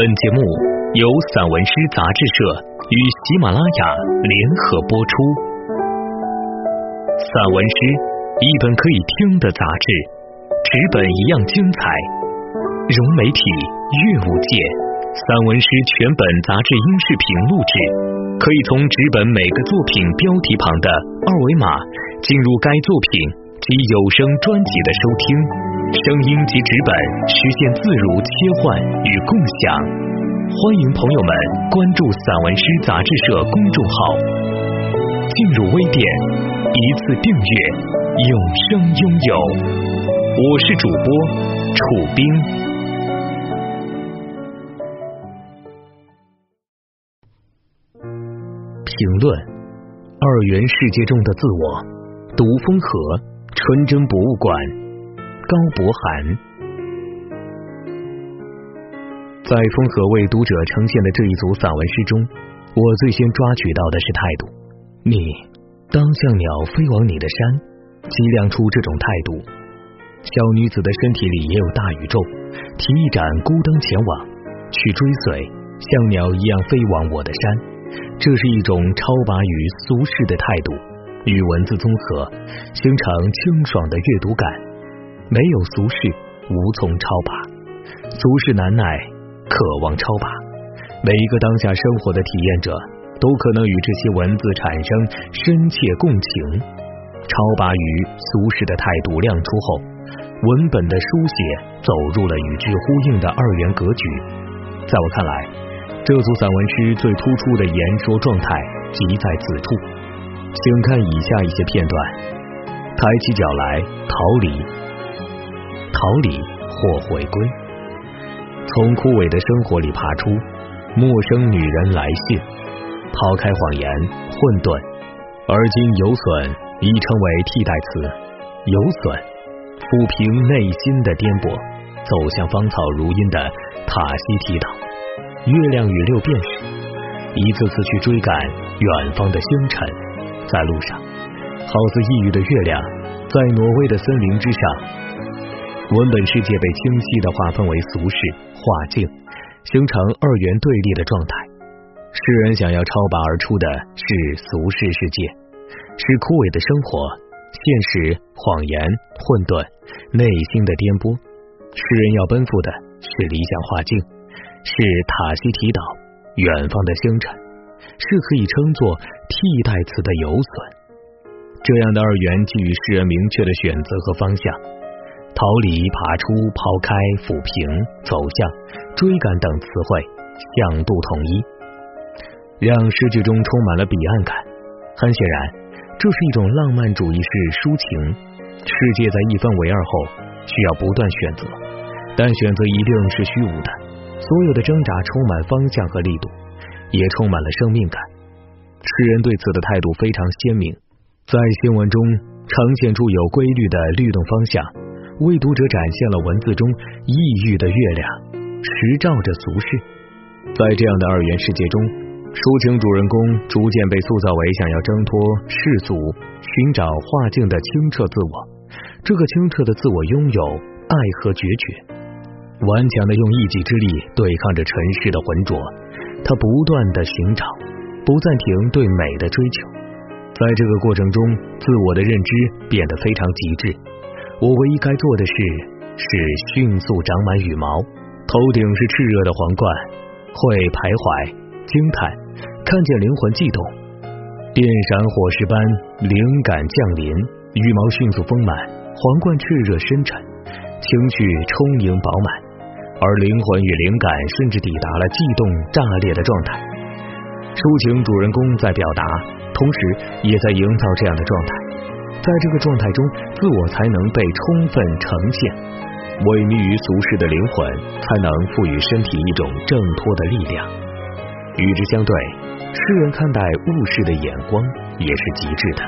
本节目由散文诗杂志社与喜马拉雅联合播出。散文诗，一本可以听的杂志，纸本一样精彩。融媒体阅物界，散文诗全本杂志音视频录制，可以从纸本每个作品标题旁的二维码进入该作品及有声专辑的收听。声音及纸本实现自如切换与共享，欢迎朋友们关注散文诗杂志社公众号，进入微店一次订阅，永生拥有。我是主播楚冰。评论：二元世界中的自我。独风河纯真博物馆。高博涵在风和为读者呈现的这一组散文诗中，我最先抓取到的是态度。你当像鸟飞往你的山，激亮出这种态度。小女子的身体里也有大宇宙，提一盏孤灯前往，去追随，像鸟一样飞往我的山。这是一种超拔于俗世的态度，与文字综合，形成清爽的阅读感。没有俗世，无从超拔；俗世难耐，渴望超拔。每一个当下生活的体验者，都可能与这些文字产生深切共情。超拔于俗世的态度亮出后，文本的书写走入了与之呼应的二元格局。在我看来，这组散文诗最突出的言说状态即在此处。请看以下一些片段：抬起脚来，逃离。逃离或回归，从枯萎的生活里爬出。陌生女人来信，抛开谎言、混沌，而今有损已成为替代词。有损，抚平内心的颠簸，走向芳草如茵的塔西提岛。月亮与六便士，一次次去追赶远方的星辰，在路上，好似抑郁的月亮，在挪威的森林之上。文本世界被清晰的划分为俗世、画境，形成二元对立的状态。诗人想要超拔而出的是俗世世界，是枯萎的生活、现实、谎言、混沌、内心的颠簸。诗人要奔赴的是理想画境，是塔西提岛、远方的星辰，是可以称作替代词的游隼。这样的二元给予诗人明确的选择和方向。逃离、爬出、抛开、抚平、走向、追赶等词汇向度统一，让诗句中充满了彼岸感。很显然，这是一种浪漫主义式抒情。世界在一分为二后，需要不断选择，但选择一定是虚无的。所有的挣扎充满方向和力度，也充满了生命感。诗人对此的态度非常鲜明，在新闻中呈现出有规律的律动方向。为读者展现了文字中抑郁的月亮，实照着俗世。在这样的二元世界中，抒情主人公逐渐被塑造为想要挣脱世俗、寻找画境的清澈自我。这个清澈的自我拥有爱和决绝，顽强的用一己之力对抗着尘世的浑浊。他不断的寻找，不暂停对美的追求。在这个过程中，自我的认知变得非常极致。我唯一该做的事是迅速长满羽毛，头顶是炽热的皇冠，会徘徊惊叹，看见灵魂悸动，电闪火石般灵感降临，羽毛迅速丰满，皇冠炽热深沉，情绪充盈饱满，而灵魂与灵感甚至抵达了悸动炸裂的状态。抒情主人公在表达，同时也在营造这样的状态。在这个状态中，自我才能被充分呈现。萎靡于俗世的灵魂，才能赋予身体一种挣脱的力量。与之相对，诗人看待物事的眼光也是极致的。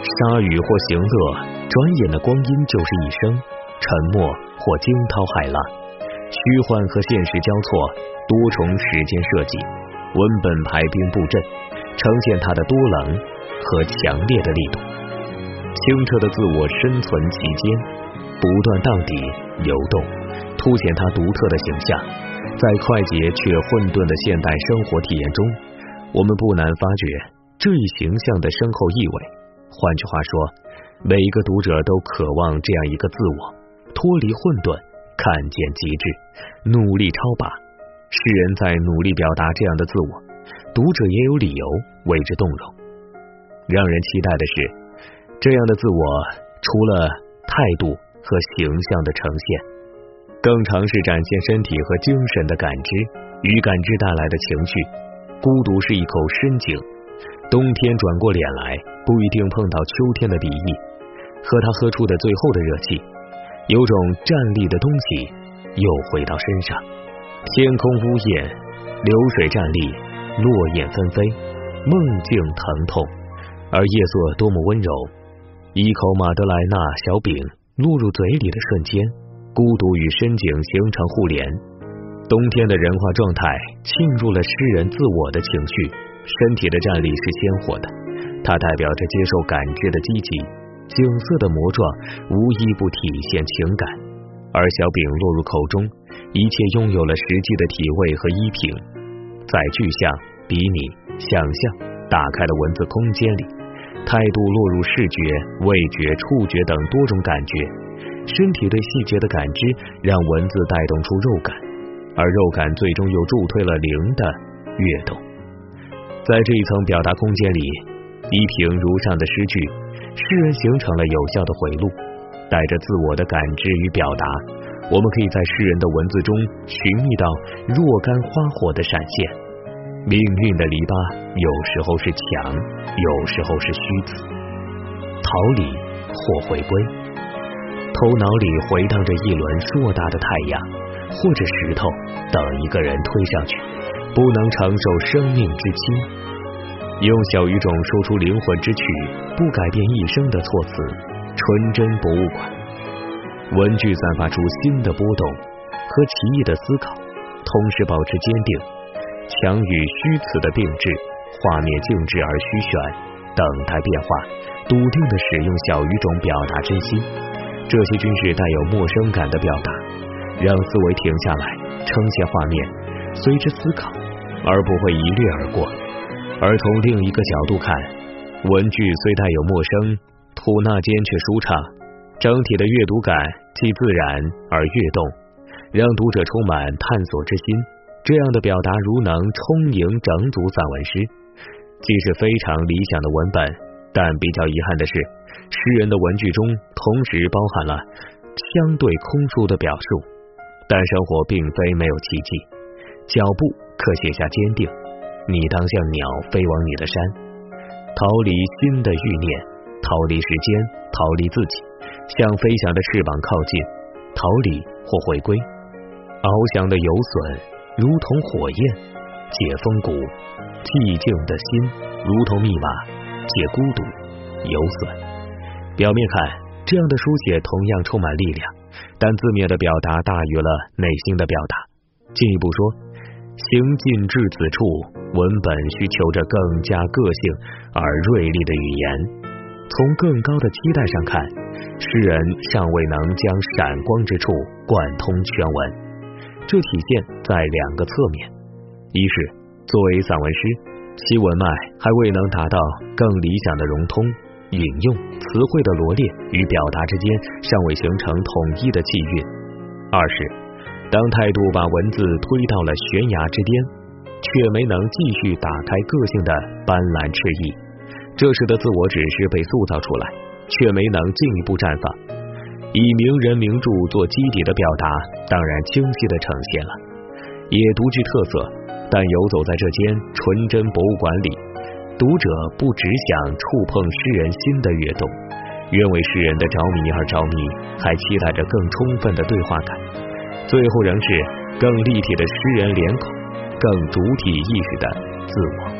沙雨或行乐，转眼的光阴就是一生；沉默或惊涛骇浪，虚幻和现实交错，多重时间设计，文本排兵布阵，呈现它的多棱和强烈的力度。清澈的自我生存其间，不断荡底游动，凸显他独特的形象。在快捷却混沌的现代生活体验中，我们不难发觉这一形象的深厚意味。换句话说，每一个读者都渴望这样一个自我，脱离混沌，看见极致，努力超拔。诗人在努力表达这样的自我，读者也有理由为之动容。让人期待的是，这样的自我除了态度和形象的呈现。更尝试展现身体和精神的感知与感知带来的情绪。孤独是一口深井，冬天转过脸来不一定碰到秋天的敌意。和他喝出的最后的热气，有种站立的东西又回到身上。天空呜咽，流水站立，落叶纷飞，梦境疼痛，而夜色多么温柔。一口马德莱纳小饼落入嘴里的瞬间。孤独与深井形成互联，冬天的人化状态沁入了诗人自我的情绪。身体的站立是鲜活的，它代表着接受感知的积极。景色的魔状无一不体现情感，而小饼落入口中，一切拥有了实际的体味和依凭。在具象、比拟、想象打开的文字空间里，态度落入视觉、味觉、触觉等多种感觉。身体对细节的感知，让文字带动出肉感，而肉感最终又助推了灵的跃动。在这一层表达空间里，依萍如上的诗句，诗人形成了有效的回路，带着自我的感知与表达，我们可以在诗人的文字中寻觅到若干花火的闪现。命运的篱笆，有时候是墙，有时候是虚子，逃离或回归。头脑里回荡着一轮硕大的太阳，或者石头，等一个人推上去，不能承受生命之轻。用小语种说出灵魂之曲，不改变一生的措辞，纯真博物馆。文具散发出新的波动和奇异的思考，同时保持坚定。强与虚词的并置，画面静止而虚悬，等待变化。笃定的使用小语种表达真心。这些均是带有陌生感的表达，让思维停下来，呈现画面，随之思考，而不会一掠而过。而从另一个角度看，文句虽带有陌生，吐纳间却舒畅，整体的阅读感既自然而跃动，让读者充满探索之心。这样的表达如能充盈整组散文诗，既是非常理想的文本，但比较遗憾的是。诗人的文句中同时包含了相对空疏的表述，但生活并非没有奇迹。脚步可写下坚定，你当像鸟飞往你的山，逃离新的欲念，逃离时间，逃离自己，向飞翔的翅膀靠近，逃离或回归。翱翔的游隼如同火焰，解风骨；寂静的心如同密码，解孤独。游损。表面看，这样的书写同样充满力量，但字面的表达大于了内心的表达。进一步说，行进至此处，文本需求着更加个性而锐利的语言。从更高的期待上看，诗人尚未能将闪光之处贯通全文，这体现在两个侧面：一是作为散文诗，其文脉还未能达到更理想的融通。引用词汇的罗列与表达之间尚未形成统一的气韵。二是，当态度把文字推到了悬崖之巅，却没能继续打开个性的斑斓翅翼，这时的自我只是被塑造出来，却没能进一步绽放。以名人名著做基底的表达，当然清晰的呈现了，也独具特色。但游走在这间纯真博物馆里。读者不只想触碰诗人心的跃动，愿为诗人的着迷而着迷，还期待着更充分的对话感。最后仍是更立体的诗人脸孔，更主体意识的自我。